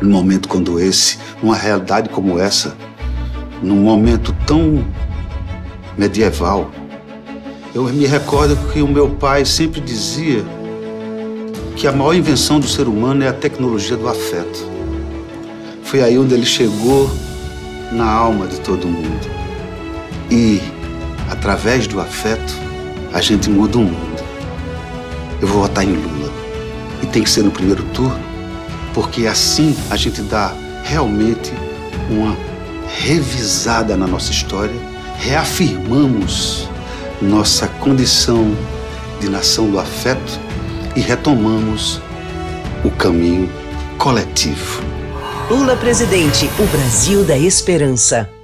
num momento como esse, numa realidade como essa, num momento tão medieval. Eu me recordo que o meu pai sempre dizia que a maior invenção do ser humano é a tecnologia do afeto. Foi aí onde ele chegou na alma de todo mundo. E, através do afeto, a gente muda o mundo. Eu vou votar em Lula. E tem que ser no primeiro turno, porque assim a gente dá realmente uma revisada na nossa história, reafirmamos nossa condição de nação do afeto e retomamos o caminho coletivo. Lula presidente, o Brasil da esperança.